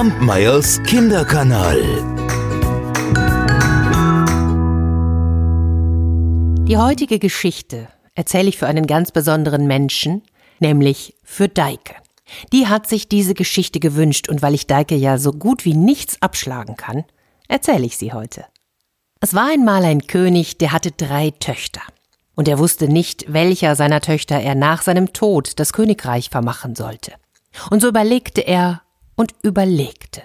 Kampmeyers Kinderkanal. Die heutige Geschichte erzähle ich für einen ganz besonderen Menschen, nämlich für Deike. Die hat sich diese Geschichte gewünscht und weil ich Deike ja so gut wie nichts abschlagen kann, erzähle ich sie heute. Es war einmal ein König, der hatte drei Töchter. Und er wusste nicht, welcher seiner Töchter er nach seinem Tod das Königreich vermachen sollte. Und so überlegte er und überlegte.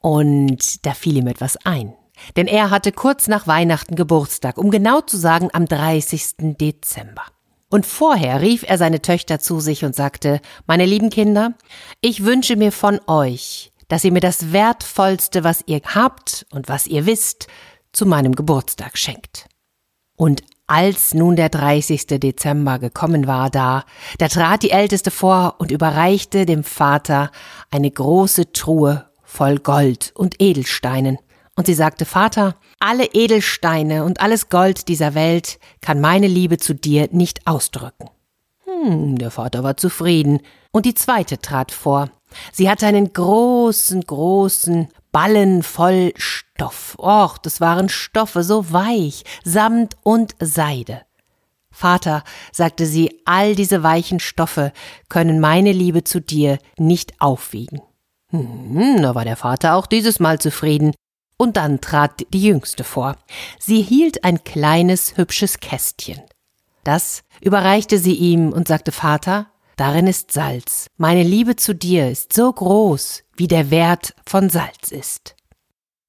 Und da fiel ihm etwas ein. Denn er hatte kurz nach Weihnachten Geburtstag, um genau zu sagen am 30. Dezember. Und vorher rief er seine Töchter zu sich und sagte, meine lieben Kinder, ich wünsche mir von euch, dass ihr mir das Wertvollste, was ihr habt und was ihr wisst, zu meinem Geburtstag schenkt. Und als nun der 30. Dezember gekommen war da, da trat die Älteste vor und überreichte dem Vater eine große Truhe voll Gold und Edelsteinen. Und sie sagte, Vater, alle Edelsteine und alles Gold dieser Welt kann meine Liebe zu dir nicht ausdrücken. Hm, der Vater war zufrieden, und die zweite trat vor. Sie hatte einen großen, großen Ballen voll Stoff. Och, das waren Stoffe so weich, Samt und Seide. Vater, sagte sie, all diese weichen Stoffe können meine Liebe zu dir nicht aufwiegen. Hm, da war der Vater auch dieses Mal zufrieden, und dann trat die Jüngste vor. Sie hielt ein kleines, hübsches Kästchen. Das überreichte sie ihm und sagte Vater, darin ist Salz. Meine Liebe zu dir ist so groß, wie der Wert von Salz ist.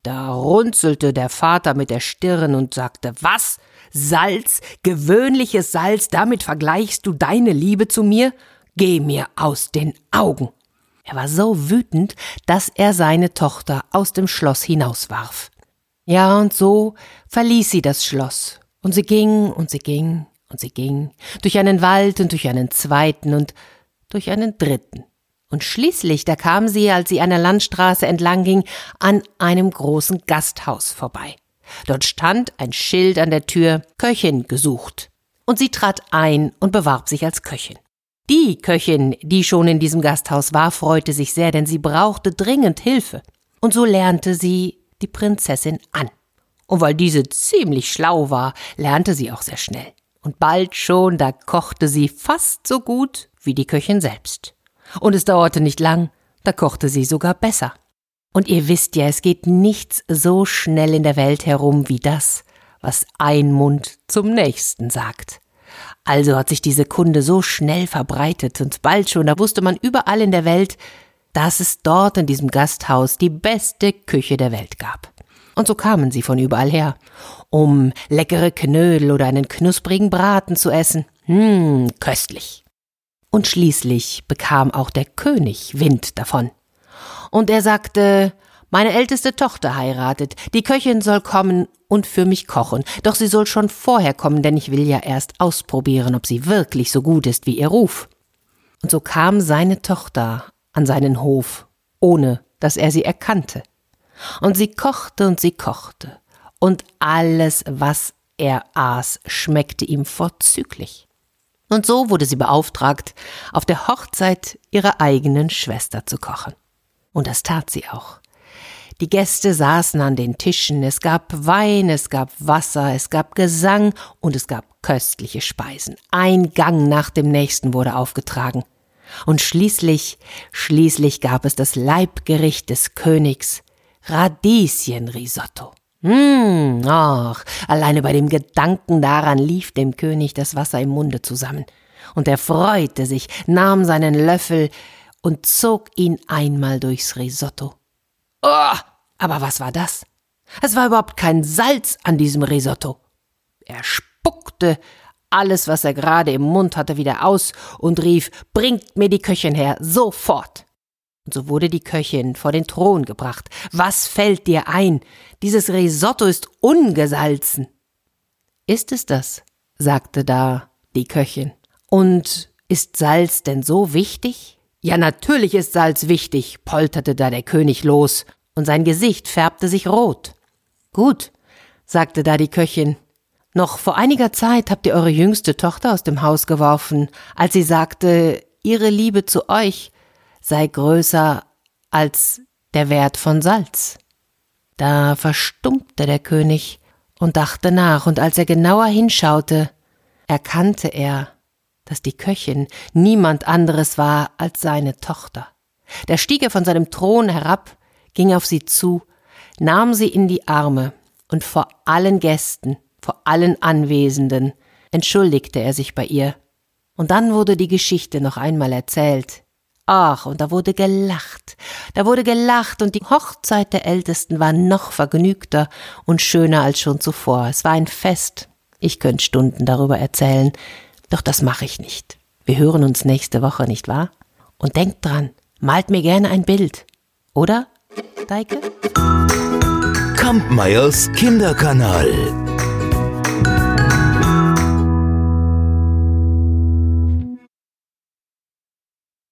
Da runzelte der Vater mit der Stirn und sagte, was? Salz? Gewöhnliches Salz, damit vergleichst du deine Liebe zu mir? Geh mir aus den Augen. Er war so wütend, dass er seine Tochter aus dem Schloss hinauswarf. Ja, und so verließ sie das Schloss, und sie ging und sie ging und sie ging, durch einen Wald und durch einen zweiten und durch einen dritten. Und schließlich, da kam sie, als sie einer Landstraße entlang ging, an einem großen Gasthaus vorbei. Dort stand ein Schild an der Tür Köchin gesucht. Und sie trat ein und bewarb sich als Köchin. Die Köchin, die schon in diesem Gasthaus war, freute sich sehr, denn sie brauchte dringend Hilfe. Und so lernte sie die Prinzessin an. Und weil diese ziemlich schlau war, lernte sie auch sehr schnell. Und bald schon, da kochte sie fast so gut wie die Köchin selbst. Und es dauerte nicht lang, da kochte sie sogar besser. Und ihr wisst ja, es geht nichts so schnell in der Welt herum wie das, was ein Mund zum nächsten sagt. Also hat sich diese Kunde so schnell verbreitet und bald schon, da wusste man überall in der Welt, dass es dort in diesem Gasthaus die beste Küche der Welt gab. Und so kamen sie von überall her, um leckere Knödel oder einen knusprigen Braten zu essen. Hm, köstlich. Und schließlich bekam auch der König Wind davon. Und er sagte, meine älteste Tochter heiratet, die Köchin soll kommen und für mich kochen, doch sie soll schon vorher kommen, denn ich will ja erst ausprobieren, ob sie wirklich so gut ist wie ihr Ruf. Und so kam seine Tochter an seinen Hof, ohne dass er sie erkannte. Und sie kochte und sie kochte, und alles, was er aß, schmeckte ihm vorzüglich. Und so wurde sie beauftragt, auf der Hochzeit ihrer eigenen Schwester zu kochen. Und das tat sie auch. Die Gäste saßen an den Tischen, es gab Wein, es gab Wasser, es gab Gesang und es gab köstliche Speisen. Ein Gang nach dem nächsten wurde aufgetragen. Und schließlich, schließlich gab es das Leibgericht des Königs, Radieschenrisotto. Hm, ach, alleine bei dem Gedanken daran lief dem König das Wasser im Munde zusammen. Und er freute sich, nahm seinen Löffel und zog ihn einmal durchs Risotto. Oh, aber was war das? Es war überhaupt kein Salz an diesem Risotto. Er spuckte alles, was er gerade im Mund hatte, wieder aus und rief, bringt mir die Köchin her, sofort. Und so wurde die Köchin vor den Thron gebracht. Was fällt dir ein? Dieses Risotto ist ungesalzen. Ist es das? sagte da die Köchin. Und ist Salz denn so wichtig? Ja, natürlich ist Salz wichtig, polterte da der König los, und sein Gesicht färbte sich rot. Gut, sagte da die Köchin. Noch vor einiger Zeit habt ihr eure jüngste Tochter aus dem Haus geworfen, als sie sagte, ihre Liebe zu euch sei größer als der Wert von Salz. Da verstummte der König und dachte nach, und als er genauer hinschaute, erkannte er, dass die Köchin niemand anderes war als seine Tochter. Da stieg er von seinem Thron herab, ging auf sie zu, nahm sie in die Arme, und vor allen Gästen, vor allen Anwesenden, entschuldigte er sich bei ihr. Und dann wurde die Geschichte noch einmal erzählt. Ach, und da wurde gelacht, da wurde gelacht, und die Hochzeit der Ältesten war noch vergnügter und schöner als schon zuvor. Es war ein Fest. Ich könnte Stunden darüber erzählen, doch das mache ich nicht. Wir hören uns nächste Woche, nicht wahr? Und denkt dran, malt mir gerne ein Bild. Oder, Deike? Kampmeyers Kinderkanal.